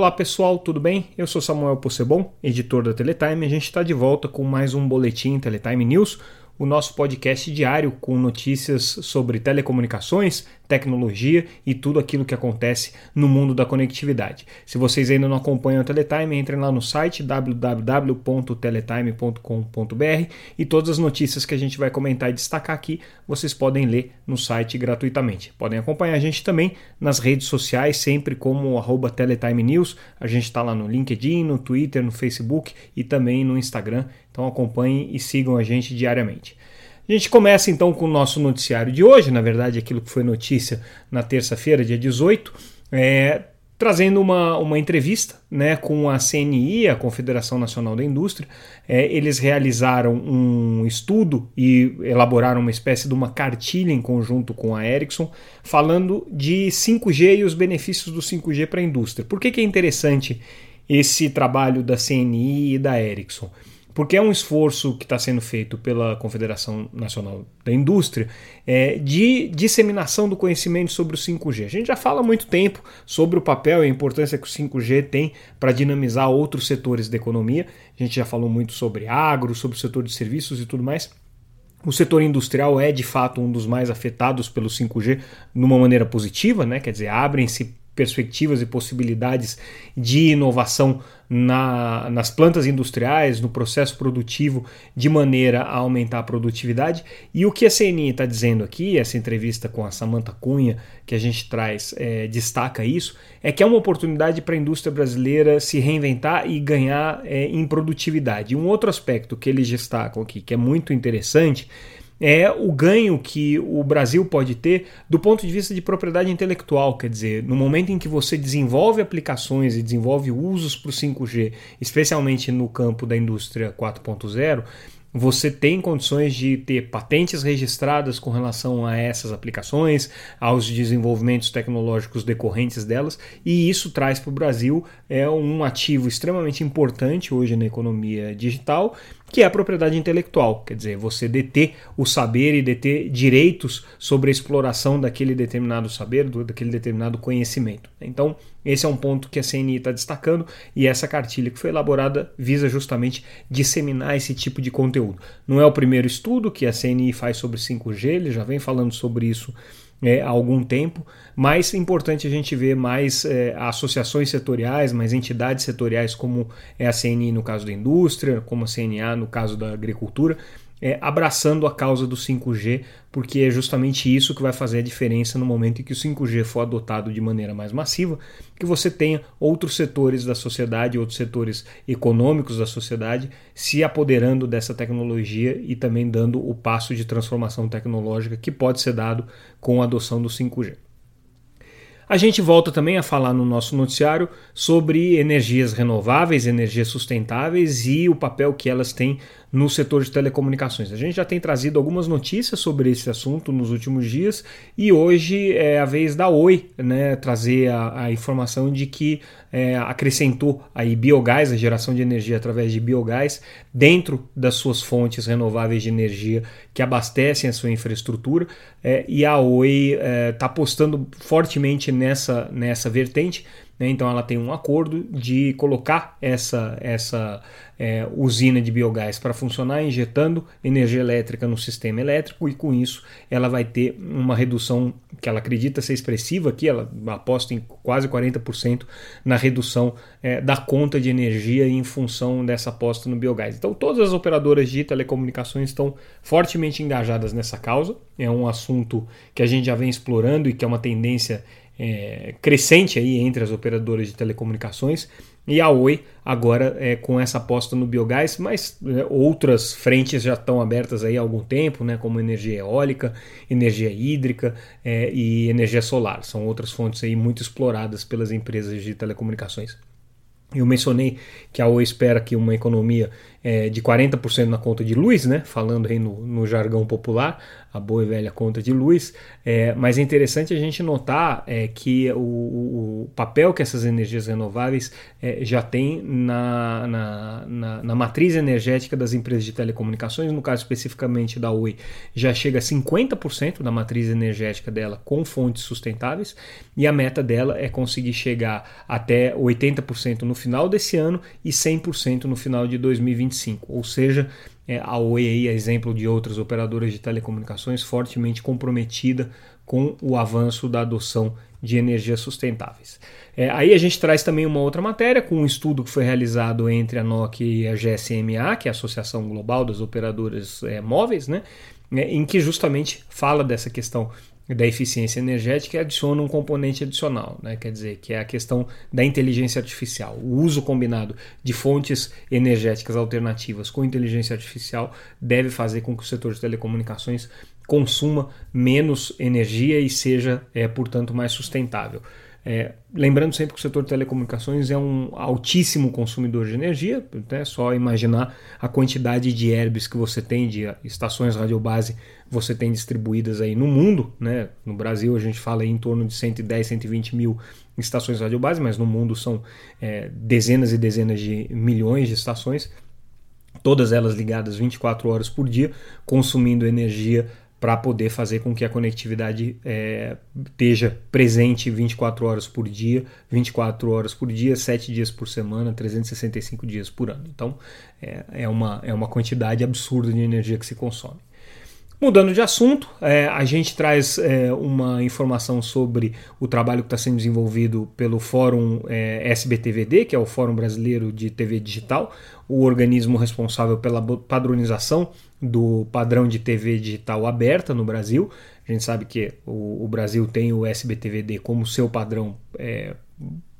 Olá pessoal, tudo bem? Eu sou Samuel Possebon, editor da Teletime. A gente está de volta com mais um boletim Teletime News, o nosso podcast diário com notícias sobre telecomunicações, tecnologia e tudo aquilo que acontece no mundo da conectividade. Se vocês ainda não acompanham a Teletime, entrem lá no site www.teletime.com.br e todas as notícias que a gente vai comentar e destacar aqui, vocês podem ler no site gratuitamente. Podem acompanhar a gente também nas redes sociais, sempre como arroba Teletime News. A gente está lá no LinkedIn, no Twitter, no Facebook e também no Instagram. Então acompanhem e sigam a gente diariamente. A gente começa então com o nosso noticiário de hoje, na verdade, aquilo que foi notícia na terça-feira, dia 18, é, trazendo uma, uma entrevista né, com a CNI, a Confederação Nacional da Indústria. É, eles realizaram um estudo e elaboraram uma espécie de uma cartilha em conjunto com a Ericsson, falando de 5G e os benefícios do 5G para a indústria. Por que, que é interessante esse trabalho da CNI e da Ericsson? Porque é um esforço que está sendo feito pela Confederação Nacional da Indústria é, de disseminação do conhecimento sobre o 5G. A gente já fala há muito tempo sobre o papel e a importância que o 5G tem para dinamizar outros setores da economia. A gente já falou muito sobre agro, sobre o setor de serviços e tudo mais. O setor industrial é de fato um dos mais afetados pelo 5G de uma maneira positiva, né? quer dizer, abrem-se perspectivas e possibilidades de inovação na, nas plantas industriais, no processo produtivo, de maneira a aumentar a produtividade. E o que a CNI está dizendo aqui, essa entrevista com a Samanta Cunha, que a gente traz, é, destaca isso, é que é uma oportunidade para a indústria brasileira se reinventar e ganhar é, em produtividade. Um outro aspecto que eles destacam aqui, que é muito interessante, é o ganho que o Brasil pode ter do ponto de vista de propriedade intelectual. Quer dizer, no momento em que você desenvolve aplicações e desenvolve usos para o 5G, especialmente no campo da indústria 4.0, você tem condições de ter patentes registradas com relação a essas aplicações, aos desenvolvimentos tecnológicos decorrentes delas, e isso traz para o Brasil é um ativo extremamente importante hoje na economia digital que é a propriedade intelectual, quer dizer, você deter o saber e deter direitos sobre a exploração daquele determinado saber, daquele determinado conhecimento. Então, esse é um ponto que a CNI está destacando e essa cartilha que foi elaborada visa justamente disseminar esse tipo de conteúdo. Não é o primeiro estudo que a CNI faz sobre 5G, ele já vem falando sobre isso é, há algum tempo, mas é importante a gente ver mais é, associações setoriais, mais entidades setoriais, como é a CNI no caso da indústria, como a CNA no caso da agricultura, é, abraçando a causa do 5G, porque é justamente isso que vai fazer a diferença no momento em que o 5G for adotado de maneira mais massiva, que você tenha outros setores da sociedade, outros setores econômicos da sociedade se apoderando dessa tecnologia e também dando o passo de transformação tecnológica que pode ser dado com a adoção do 5G. A gente volta também a falar no nosso noticiário sobre energias renováveis, energias sustentáveis e o papel que elas têm no setor de telecomunicações. A gente já tem trazido algumas notícias sobre esse assunto nos últimos dias e hoje é a vez da Oi né, trazer a, a informação de que é, acrescentou aí biogás, a geração de energia através de biogás, dentro das suas fontes renováveis de energia que abastecem a sua infraestrutura é, e a Oi está é, tá apostando fortemente nessa, nessa vertente. Né, então ela tem um acordo de colocar essa, essa é, usina de biogás para funcionar, injetando energia elétrica no sistema elétrico e com isso ela vai ter uma redução que ela acredita ser expressiva aqui, ela aposta em quase 40% na redução é, da conta de energia em função dessa aposta no biogás. Então todas as operadoras de telecomunicações estão fortemente engajadas nessa causa, é um assunto que a gente já vem explorando e que é uma tendência é, crescente aí entre as operadoras de telecomunicações e a Oi agora é, com essa aposta no biogás, mas é, outras frentes já estão abertas aí há algum tempo, né, como energia eólica, energia hídrica é, e energia solar. São outras fontes aí muito exploradas pelas empresas de telecomunicações. Eu mencionei que a Oi espera que uma economia é, de 40% na conta de luz, né? falando aí no, no jargão popular, a boa e velha conta de luz, é, mas é interessante a gente notar é, que o, o, papel que essas energias renováveis é, já têm na, na, na, na, matriz energética das empresas de telecomunicações, no caso especificamente da Oi, já chega a 50% da matriz energética dela com fontes sustentáveis, e a meta dela é conseguir chegar até 80% no final desse ano e 100% no final de 2025, ou seja, é, a Oi, a exemplo de outras operadoras de telecomunicações, fortemente comprometida com o avanço da adoção de energias sustentáveis. É, aí a gente traz também uma outra matéria com um estudo que foi realizado entre a Nokia e a GSMA, que é a Associação Global das Operadoras é, Móveis, né, é, em que justamente fala dessa questão da eficiência energética adiciona um componente adicional, né? quer dizer, que é a questão da inteligência artificial. O uso combinado de fontes energéticas alternativas com inteligência artificial deve fazer com que o setor de telecomunicações consuma menos energia e seja, é, portanto, mais sustentável. É, lembrando sempre que o setor de telecomunicações é um altíssimo consumidor de energia, é só imaginar a quantidade de herbes que você tem, de estações radiobase você tem distribuídas aí no mundo. Né? No Brasil a gente fala em torno de 110, 120 mil estações radiobase, mas no mundo são é, dezenas e dezenas de milhões de estações, todas elas ligadas 24 horas por dia, consumindo energia para poder fazer com que a conectividade é, esteja presente 24 horas por dia, 24 horas por dia, 7 dias por semana, 365 dias por ano. Então é, é, uma, é uma quantidade absurda de energia que se consome. Mudando de assunto, é, a gente traz é, uma informação sobre o trabalho que está sendo desenvolvido pelo Fórum é, SBTVD, que é o Fórum Brasileiro de TV Digital, o organismo responsável pela padronização do padrão de TV digital aberta no Brasil. A gente sabe que o, o Brasil tem o SBTVD como seu padrão é,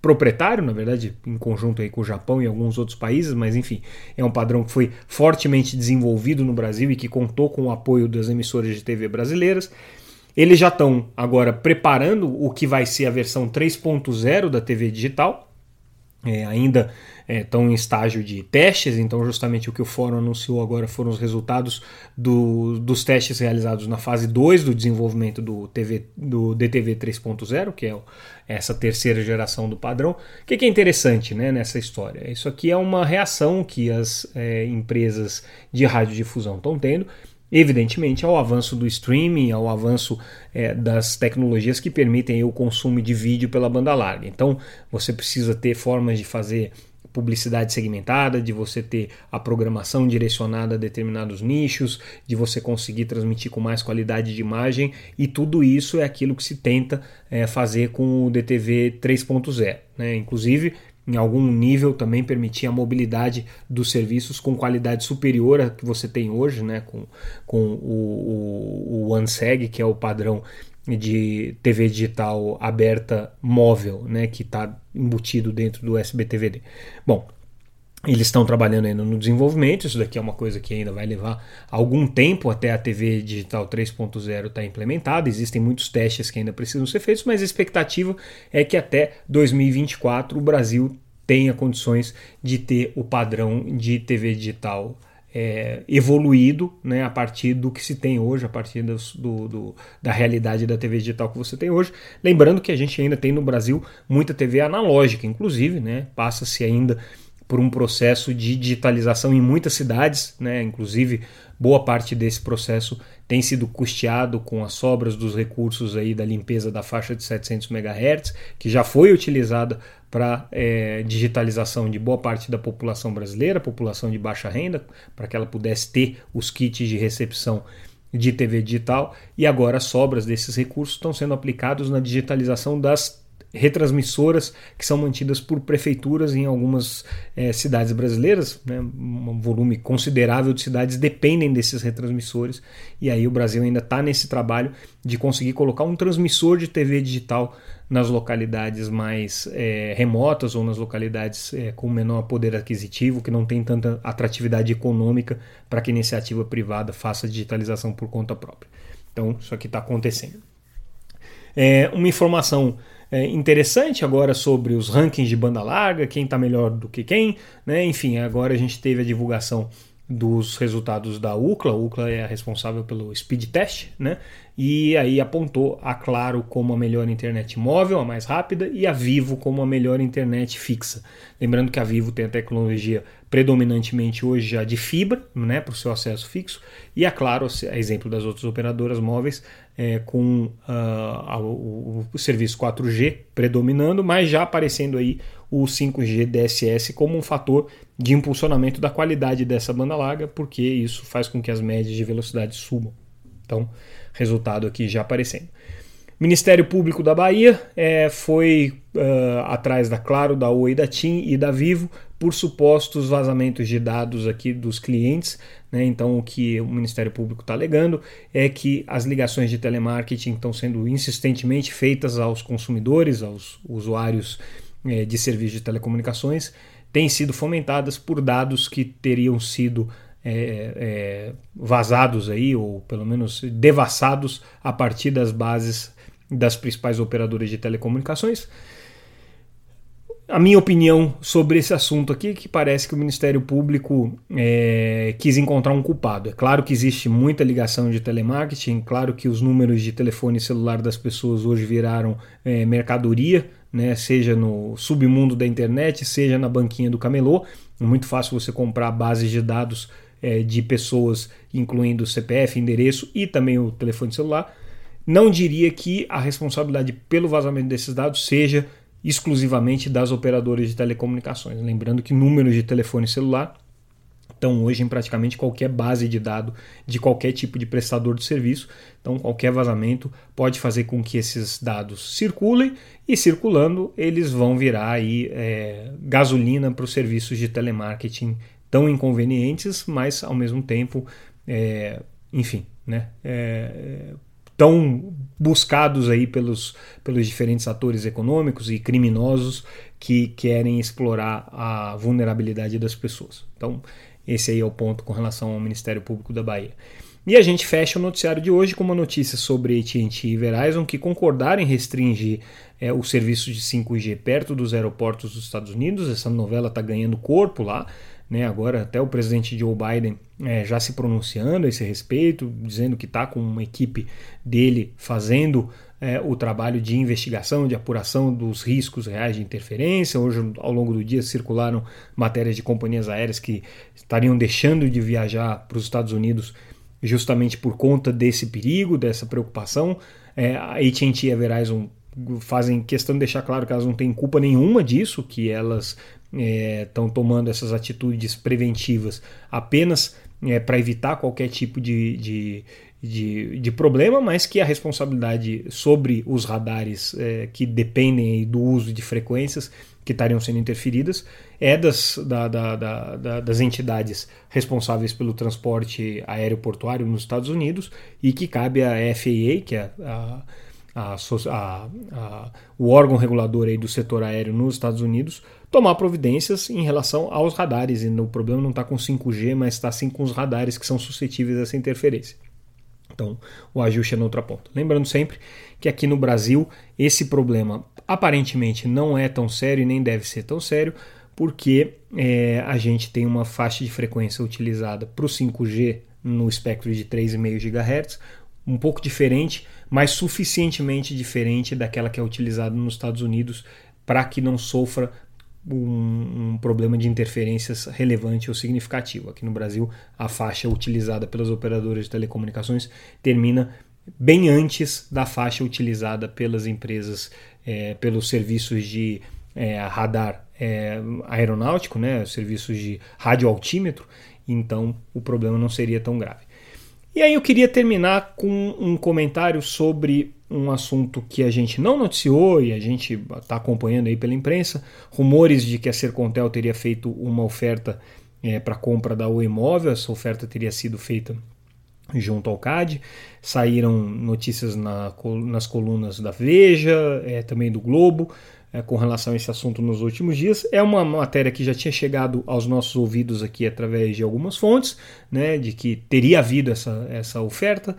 proprietário, na verdade, em conjunto aí com o Japão e alguns outros países, mas enfim, é um padrão que foi fortemente desenvolvido no Brasil e que contou com o apoio das emissoras de TV brasileiras. Eles já estão agora preparando o que vai ser a versão 3.0 da TV digital. É, ainda estão é, em estágio de testes, então justamente o que o fórum anunciou agora foram os resultados do, dos testes realizados na fase 2 do desenvolvimento do, TV, do DTV 3.0, que é essa terceira geração do padrão. O que, que é interessante né, nessa história? Isso aqui é uma reação que as é, empresas de radiodifusão estão tendo, evidentemente ao avanço do streaming, ao avanço é, das tecnologias que permitem o consumo de vídeo pela banda larga. Então você precisa ter formas de fazer publicidade segmentada, de você ter a programação direcionada a determinados nichos, de você conseguir transmitir com mais qualidade de imagem, e tudo isso é aquilo que se tenta é, fazer com o DTV 3.0. Né? Inclusive, em algum nível também permitir a mobilidade dos serviços com qualidade superior à que você tem hoje, né? com, com o, o, o OneSeg, que é o padrão de TV digital aberta móvel, né, que está embutido dentro do SBTVD. Bom, eles estão trabalhando ainda no desenvolvimento, isso daqui é uma coisa que ainda vai levar algum tempo até a TV digital 3.0 estar tá implementada. Existem muitos testes que ainda precisam ser feitos, mas a expectativa é que até 2024 o Brasil tenha condições de ter o padrão de TV digital é, evoluído né, a partir do que se tem hoje, a partir do, do, da realidade da TV digital que você tem hoje. Lembrando que a gente ainda tem no Brasil muita TV analógica, inclusive, né, passa-se ainda por um processo de digitalização em muitas cidades, né, inclusive boa parte desse processo tem sido custeado com as sobras dos recursos aí da limpeza da faixa de 700 MHz, que já foi utilizada para é, digitalização de boa parte da população brasileira, população de baixa renda, para que ela pudesse ter os kits de recepção de TV digital, e agora as sobras desses recursos estão sendo aplicados na digitalização das retransmissoras que são mantidas por prefeituras em algumas é, cidades brasileiras, né, um volume considerável de cidades dependem desses retransmissores, e aí o Brasil ainda está nesse trabalho de conseguir colocar um transmissor de TV digital nas localidades mais é, remotas ou nas localidades é, com menor poder aquisitivo, que não tem tanta atratividade econômica para que iniciativa privada faça digitalização por conta própria. Então, isso aqui está acontecendo. É, uma informação é, interessante agora sobre os rankings de banda larga, quem está melhor do que quem, né? Enfim, agora a gente teve a divulgação dos resultados da UCLA. A UCLA é a responsável pelo speed test, né? E aí apontou a Claro como a melhor internet móvel, a mais rápida, e a Vivo como a melhor internet fixa. Lembrando que a Vivo tem a tecnologia predominantemente hoje já de fibra, né, para o seu acesso fixo, e a Claro, a exemplo das outras operadoras móveis, é, com uh, o, o serviço 4G predominando, mas já aparecendo aí o 5G DSS como um fator de impulsionamento da qualidade dessa banda larga, porque isso faz com que as médias de velocidade subam. Então, resultado aqui já aparecendo. Ministério Público da Bahia é, foi uh, atrás da Claro, da Oi, da TIM e da Vivo por supostos vazamentos de dados aqui dos clientes. Né? Então, o que o Ministério Público está alegando é que as ligações de telemarketing estão sendo insistentemente feitas aos consumidores, aos usuários é, de serviços de telecomunicações têm sido fomentadas por dados que teriam sido é, é, vazados aí, ou pelo menos devassados a partir das bases das principais operadoras de telecomunicações. A minha opinião sobre esse assunto aqui que parece que o Ministério Público é, quis encontrar um culpado. É claro que existe muita ligação de telemarketing, claro que os números de telefone celular das pessoas hoje viraram é, mercadoria, né, seja no submundo da internet, seja na banquinha do camelô. É muito fácil você comprar bases de dados é, de pessoas, incluindo CPF, endereço e também o telefone celular. Não diria que a responsabilidade pelo vazamento desses dados seja exclusivamente das operadoras de telecomunicações. Lembrando que números de telefone celular estão hoje em praticamente qualquer base de dado de qualquer tipo de prestador de serviço. Então, qualquer vazamento pode fazer com que esses dados circulem e, circulando, eles vão virar aí, é, gasolina para os serviços de telemarketing tão inconvenientes, mas ao mesmo tempo, é, enfim, né, é, tão buscados aí pelos, pelos diferentes atores econômicos e criminosos que querem explorar a vulnerabilidade das pessoas. Então, esse aí é o ponto com relação ao Ministério Público da Bahia. E a gente fecha o noticiário de hoje com uma notícia sobre AT&T e Verizon que concordaram em restringir é, o serviço de 5G perto dos aeroportos dos Estados Unidos. Essa novela está ganhando corpo lá. Né, agora até o presidente Joe Biden é, já se pronunciando a esse respeito, dizendo que está com uma equipe dele fazendo é, o trabalho de investigação, de apuração dos riscos reais de interferência. Hoje, ao longo do dia, circularam matérias de companhias aéreas que estariam deixando de viajar para os Estados Unidos justamente por conta desse perigo, dessa preocupação. É, a AT&T e a Verizon fazem questão de deixar claro que elas não têm culpa nenhuma disso, que elas estão é, tomando essas atitudes preventivas apenas é, para evitar qualquer tipo de, de, de, de, problema, mas que a responsabilidade sobre os radares é, que dependem do uso de frequências que estariam sendo interferidas é das, da, da, da, das entidades responsáveis pelo transporte aéreo portuário nos Estados Unidos e que cabe à FAA, que é a, a, a, o órgão regulador aí do setor aéreo nos Estados Unidos, tomar providências em relação aos radares. E o problema não está com 5G, mas está sim com os radares que são suscetíveis a essa interferência. Então, o ajuste é na outra ponta. Lembrando sempre que aqui no Brasil esse problema aparentemente não é tão sério e nem deve ser tão sério, porque é, a gente tem uma faixa de frequência utilizada para o 5G no espectro de 3,5 GHz, um pouco diferente, mas suficientemente diferente daquela que é utilizada nos Estados Unidos para que não sofra um, um, problema de interferências relevante ou significativo. Aqui no Brasil, a faixa utilizada pelas operadoras de telecomunicações termina bem antes da faixa utilizada pelas empresas, é, pelos serviços de é, radar é, aeronáutico, né, serviços de radioaltímetro, então o problema não seria tão grave. E aí eu queria terminar com um comentário sobre um assunto que a gente não noticiou e a gente está acompanhando aí pela imprensa, rumores de que a Sercontel teria feito uma oferta é, para compra da Oi Imóvel, essa oferta teria sido feita junto ao CAD, saíram notícias na, nas colunas da Veja, é, também do Globo, é, com relação a esse assunto nos últimos dias. É uma matéria que já tinha chegado aos nossos ouvidos aqui através de algumas fontes, né, de que teria havido essa, essa oferta.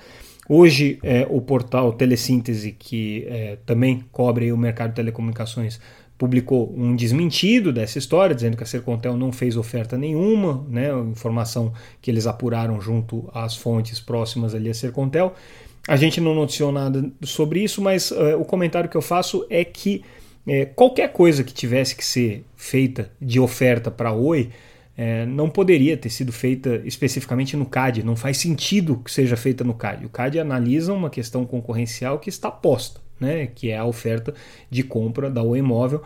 Hoje, é, o portal Telesíntese, que é, também cobre o mercado de telecomunicações, publicou um desmentido dessa história, dizendo que a Sercontel não fez oferta nenhuma, né, informação que eles apuraram junto às fontes próximas ali a Sercontel. A gente não noticiou nada sobre isso, mas uh, o comentário que eu faço é que é, qualquer coisa que tivesse que ser feita de oferta para a Oi é, não poderia ter sido feita especificamente no CAD, não faz sentido que seja feita no CAD. O CAD analisa uma questão concorrencial que está posta, né, que é a oferta de compra da Oi Imóvel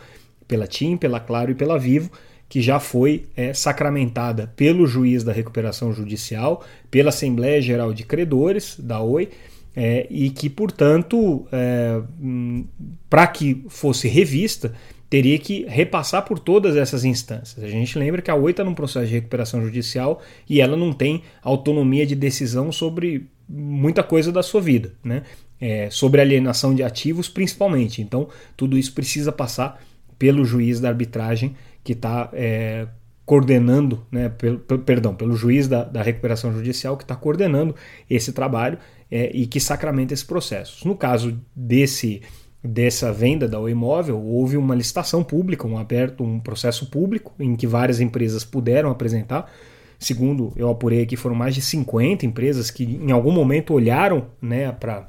pela TIM, pela Claro e pela Vivo, que já foi é, sacramentada pelo juiz da recuperação judicial, pela Assembleia Geral de Credores da Oi, é, e que, portanto, é, hum, para que fosse revista, teria que repassar por todas essas instâncias. A gente lembra que a Oi está num processo de recuperação judicial e ela não tem autonomia de decisão sobre muita coisa da sua vida, né? É, sobre alienação de ativos principalmente. Então, tudo isso precisa passar pelo juiz da arbitragem que está é, coordenando, né, pelo, perdão, pelo juiz da, da recuperação judicial que está coordenando esse trabalho é, e que sacramenta esse processo. No caso desse dessa venda da imóvel, houve uma licitação pública, um aberto, um processo público em que várias empresas puderam apresentar. Segundo eu apurei aqui, foram mais de 50 empresas que em algum momento olharam né, para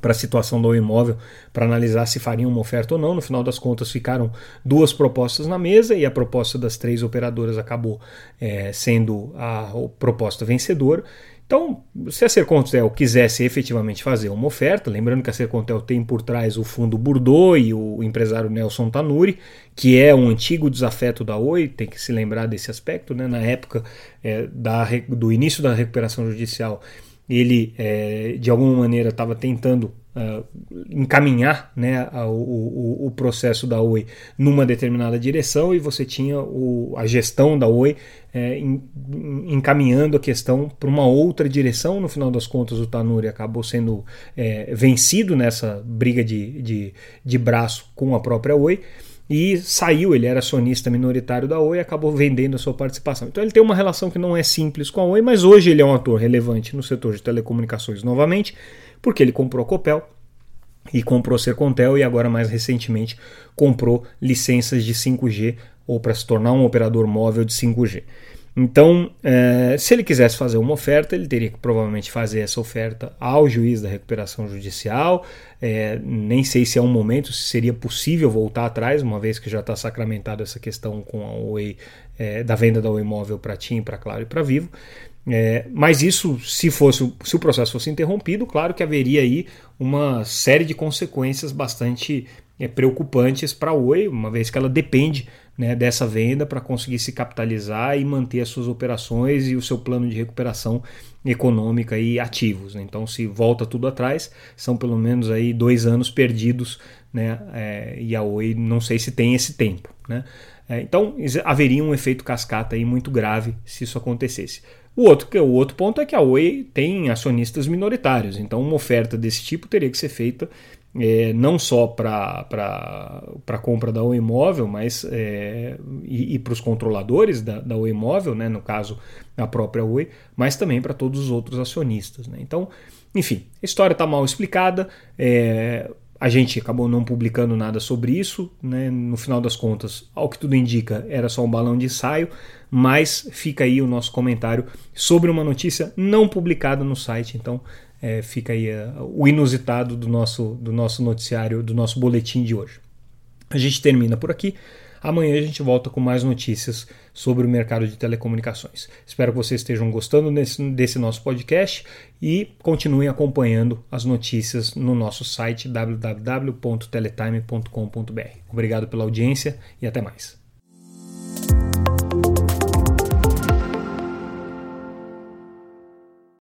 para a situação do imóvel para analisar se fariam uma oferta ou não. No final das contas, ficaram duas propostas na mesa e a proposta das três operadoras acabou é, sendo a proposta vencedora. Então, se a Sercontel quisesse efetivamente fazer uma oferta, lembrando que a Sercontel tem por trás o fundo Bordeaux e o empresário Nelson Tanuri, que é um antigo desafeto da Oi, tem que se lembrar desse aspecto, né? na época é, da, do início da recuperação judicial, ele é, de alguma maneira estava tentando uh, encaminhar né, o, o, o, processo da Oi numa determinada direção e você tinha o, a gestão da Oi é, encaminhando a questão para uma outra direção. No final das contas, o Tanuri acabou sendo é, vencido nessa briga de, de, de braço com a própria Oi e saiu, ele era acionista minoritário da Oi e acabou vendendo a sua participação. Então ele tem uma relação que não é simples com a Oi, mas hoje ele é um ator relevante no setor de telecomunicações novamente, porque ele comprou a Copel e comprou Sercontel e agora mais recentemente comprou licenças de 5G ou para se tornar um operador móvel de 5G. Então, é, se ele quisesse fazer uma oferta, ele teria que provavelmente fazer essa oferta ao juiz da recuperação judicial. É, nem sei se é um momento, se seria possível voltar atrás, uma vez que já está sacramentada essa questão com a Oi, é, da venda da Oi Imóvel para TIM, para Claro e para Vivo. É, mas isso, se fosse, se o processo fosse interrompido, claro que haveria aí uma série de consequências bastante é, preocupantes para a Oi, uma vez que ela depende né, dessa venda para conseguir se capitalizar e manter as suas operações e o seu plano de recuperação econômica e ativos. Né? Então, se volta tudo atrás, são pelo menos aí dois anos perdidos, né? É, e a Oi não sei se tem esse tempo. Né? É, então, haveria um efeito cascata aí muito grave se isso acontecesse. O outro, o outro ponto é que a Oi tem acionistas minoritários, então uma oferta desse tipo teria que ser feita é, não só para a compra da Oi Imóvel, mas é, e, e para os controladores da, da Oi Imóvel, né, no caso a própria Oi, mas também para todos os outros acionistas. Né? Então, enfim, a história está mal explicada. É, a gente acabou não publicando nada sobre isso, né? no final das contas, ao que tudo indica, era só um balão de ensaio, mas fica aí o nosso comentário sobre uma notícia não publicada no site. Então, é, fica aí uh, o inusitado do nosso, do nosso noticiário, do nosso boletim de hoje. A gente termina por aqui. Amanhã a gente volta com mais notícias sobre o mercado de telecomunicações. Espero que vocês estejam gostando desse, desse nosso podcast e continuem acompanhando as notícias no nosso site www.teletime.com.br. Obrigado pela audiência e até mais.